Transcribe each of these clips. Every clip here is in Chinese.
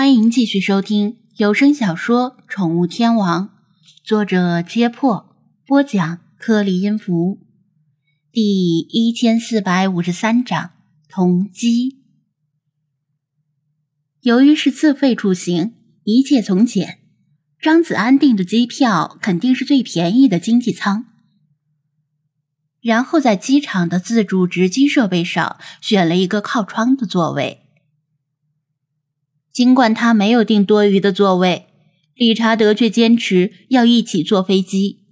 欢迎继续收听有声小说《宠物天王》，作者：揭破，播讲：颗粒音符，第一千四百五十三章同机。由于是自费出行，一切从简，张子安订的机票肯定是最便宜的经济舱，然后在机场的自助值机设备上选了一个靠窗的座位。尽管他没有订多余的座位，理查德却坚持要一起坐飞机。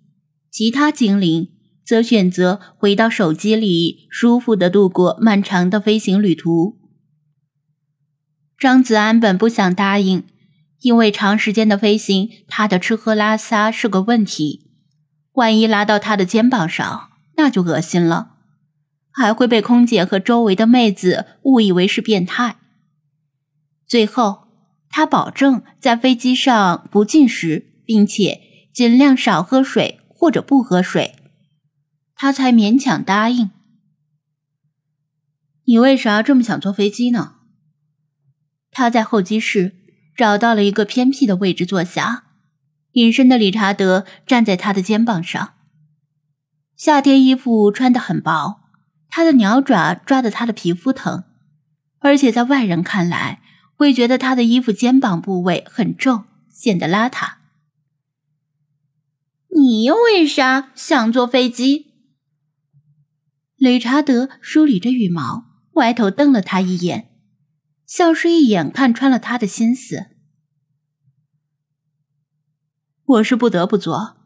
其他精灵则选择回到手机里，舒服的度过漫长的飞行旅途。张子安本不想答应，因为长时间的飞行，他的吃喝拉撒是个问题。万一拉到他的肩膀上，那就恶心了，还会被空姐和周围的妹子误以为是变态。最后，他保证在飞机上不进食，并且尽量少喝水或者不喝水，他才勉强答应。你为啥这么想坐飞机呢？他在候机室找到了一个偏僻的位置坐下，隐身的理查德站在他的肩膀上。夏天衣服穿得很薄，他的鸟爪抓得他的皮肤疼，而且在外人看来。会觉得他的衣服肩膀部位很重，显得邋遢。你又为啥想坐飞机？理查德梳理着羽毛，歪头瞪了他一眼，像是一眼看穿了他的心思。我是不得不坐，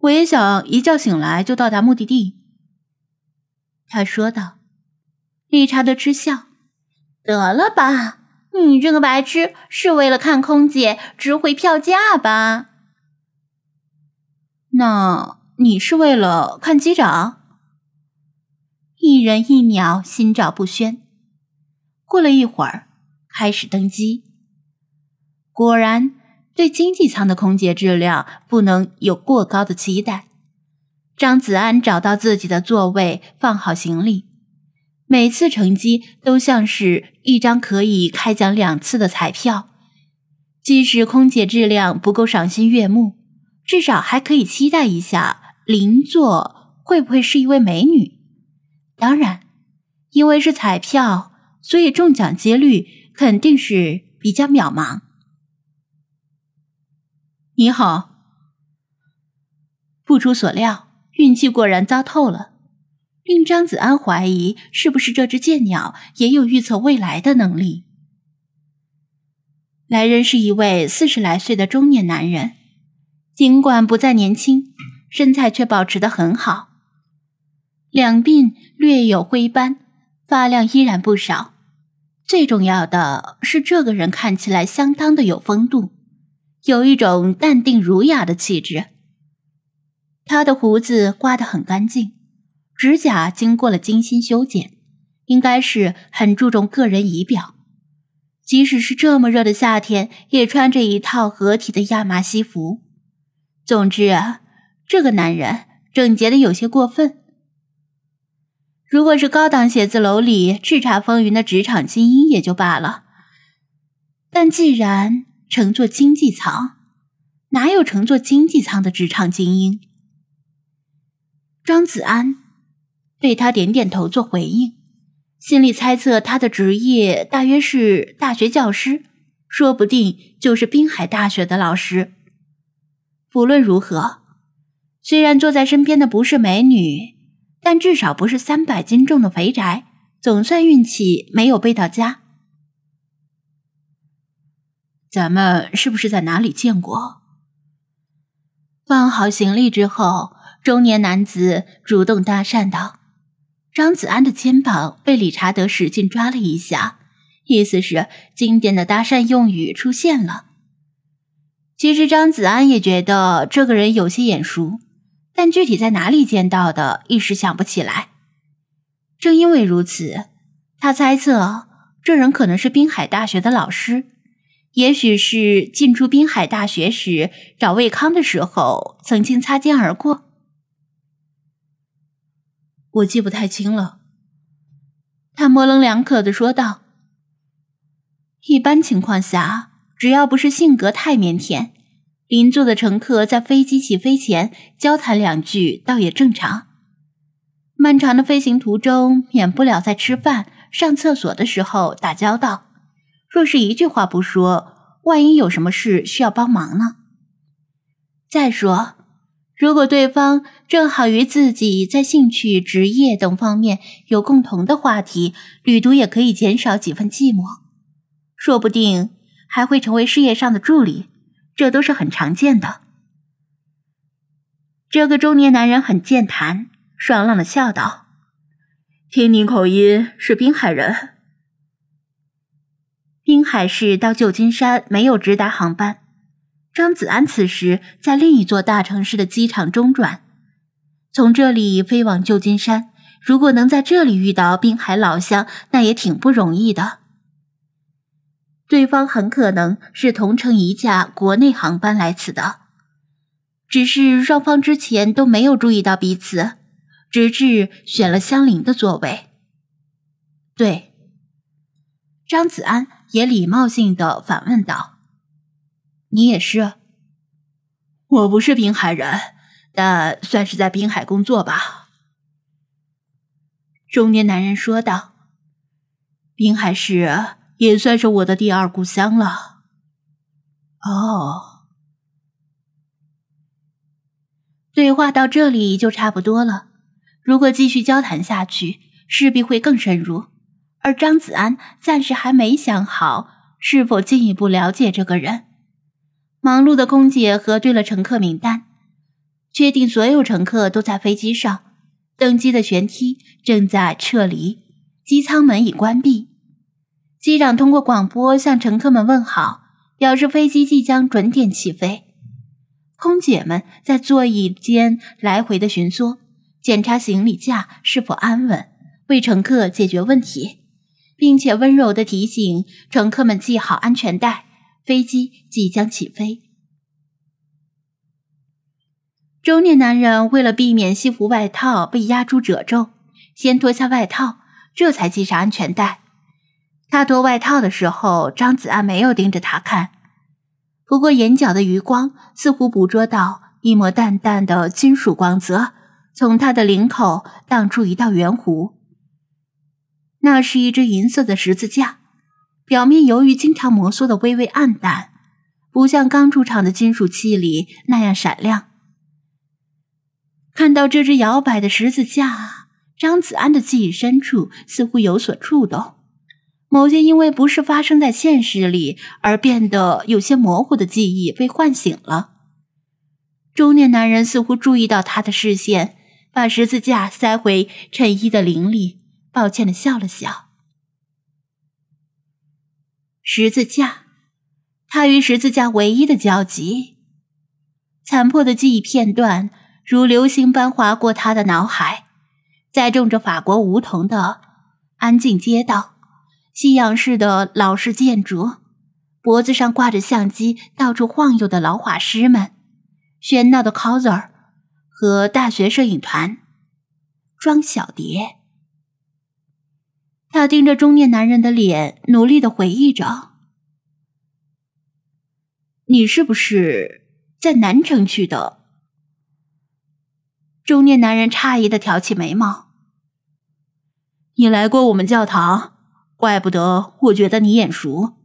我也想一觉醒来就到达目的地。他说道。理查德嗤笑：“得了吧。”你这个白痴是为了看空姐值回票价吧？那你是为了看机长？一人一鸟心照不宣。过了一会儿，开始登机。果然，对经济舱的空姐质量不能有过高的期待。张子安找到自己的座位，放好行李。每次乘机都像是一张可以开奖两次的彩票，即使空姐质量不够赏心悦目，至少还可以期待一下邻座会不会是一位美女。当然，因为是彩票，所以中奖几率肯定是比较渺茫。你好，不出所料，运气果然糟透了。令张子安怀疑，是不是这只剑鸟也有预测未来的能力？来人是一位四十来岁的中年男人，尽管不再年轻，身材却保持得很好，两鬓略有灰斑，发量依然不少。最重要的是，这个人看起来相当的有风度，有一种淡定儒雅的气质。他的胡子刮得很干净。指甲经过了精心修剪，应该是很注重个人仪表。即使是这么热的夏天，也穿着一套合体的亚麻西服。总之啊，这个男人整洁的有些过分。如果是高档写字楼里叱咤风云的职场精英也就罢了，但既然乘坐经济舱，哪有乘坐经济舱的职场精英？张子安。对他点点头做回应，心里猜测他的职业大约是大学教师，说不定就是滨海大学的老师。不论如何，虽然坐在身边的不是美女，但至少不是三百斤重的肥宅，总算运气没有背到家。咱们是不是在哪里见过？放好行李之后，中年男子主动搭讪道。张子安的肩膀被理查德使劲抓了一下，意思是经典的搭讪用语出现了。其实张子安也觉得这个人有些眼熟，但具体在哪里见到的，一时想不起来。正因为如此，他猜测这人可能是滨海大学的老师，也许是进出滨海大学时找魏康的时候曾经擦肩而过。我记不太清了，他模棱两可的说道。一般情况下，只要不是性格太腼腆，邻座的乘客在飞机起飞前交谈两句，倒也正常。漫长的飞行途中，免不了在吃饭、上厕所的时候打交道。若是一句话不说，万一有什么事需要帮忙呢？再说，如果对方正好与自己在兴趣、职业等方面有共同的话题，旅途也可以减少几分寂寞，说不定还会成为事业上的助理，这都是很常见的。这个中年男人很健谈，爽朗的笑道：“听你口音是滨海人。”滨海市到旧金山没有直达航班。张子安此时在另一座大城市的机场中转，从这里飞往旧金山。如果能在这里遇到滨海老乡，那也挺不容易的。对方很可能是同乘一架国内航班来此的，只是双方之前都没有注意到彼此，直至选了相邻的座位。对，张子安也礼貌性的反问道。你也是，我不是滨海人，但算是在滨海工作吧。”中年男人说道，“滨海市也算是我的第二故乡了。”哦，对话到这里就差不多了。如果继续交谈下去，势必会更深入，而张子安暂时还没想好是否进一步了解这个人。忙碌的空姐核对了乘客名单，确定所有乘客都在飞机上。登机的舷梯正在撤离，机舱门已关闭。机长通过广播向乘客们问好，表示飞机即将准点起飞。空姐们在座椅间来回的巡逻，检查行李架是否安稳，为乘客解决问题，并且温柔的提醒乘客们系好安全带。飞机即将起飞。中年男人为了避免西服外套被压出褶皱，先脱下外套，这才系上安全带。他脱外套的时候，张子安没有盯着他看，不过眼角的余光似乎捕捉到一抹淡淡的金属光泽，从他的领口荡出一道圆弧。那是一只银色的十字架。表面由于经常摩挲的微微暗淡，不像刚出厂的金属器里那样闪亮。看到这只摇摆的十字架，张子安的记忆深处似乎有所触动，某些因为不是发生在现实里而变得有些模糊的记忆被唤醒了。中年男人似乎注意到他的视线，把十字架塞回衬衣的领里，抱歉的笑了笑。十字架，他与十字架唯一的交集。残破的记忆片段如流星般划过他的脑海，在种着法国梧桐的安静街道，西洋式的老式建筑，脖子上挂着相机到处晃悠的老画师们，喧闹的 coser 和大学摄影团，庄小蝶。他盯着中年男人的脸，努力的回忆着：“你是不是在南城区的？”中年男人诧异的挑起眉毛：“你来过我们教堂，怪不得我觉得你眼熟。”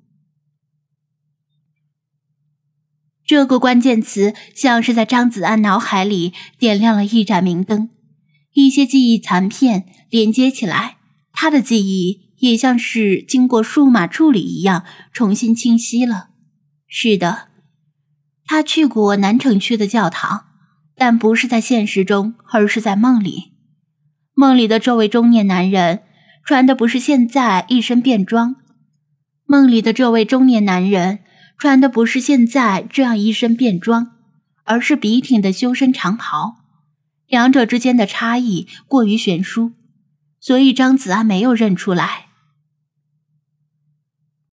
这个关键词像是在张子安脑海里点亮了一盏明灯，一些记忆残片连接起来。他的记忆也像是经过数码处理一样重新清晰了。是的，他去过南城区的教堂，但不是在现实中，而是在梦里。梦里的这位中年男人穿的不是现在一身便装，梦里的这位中年男人穿的不是现在这样一身便装，而是笔挺的修身长袍。两者之间的差异过于悬殊。所以张子安没有认出来。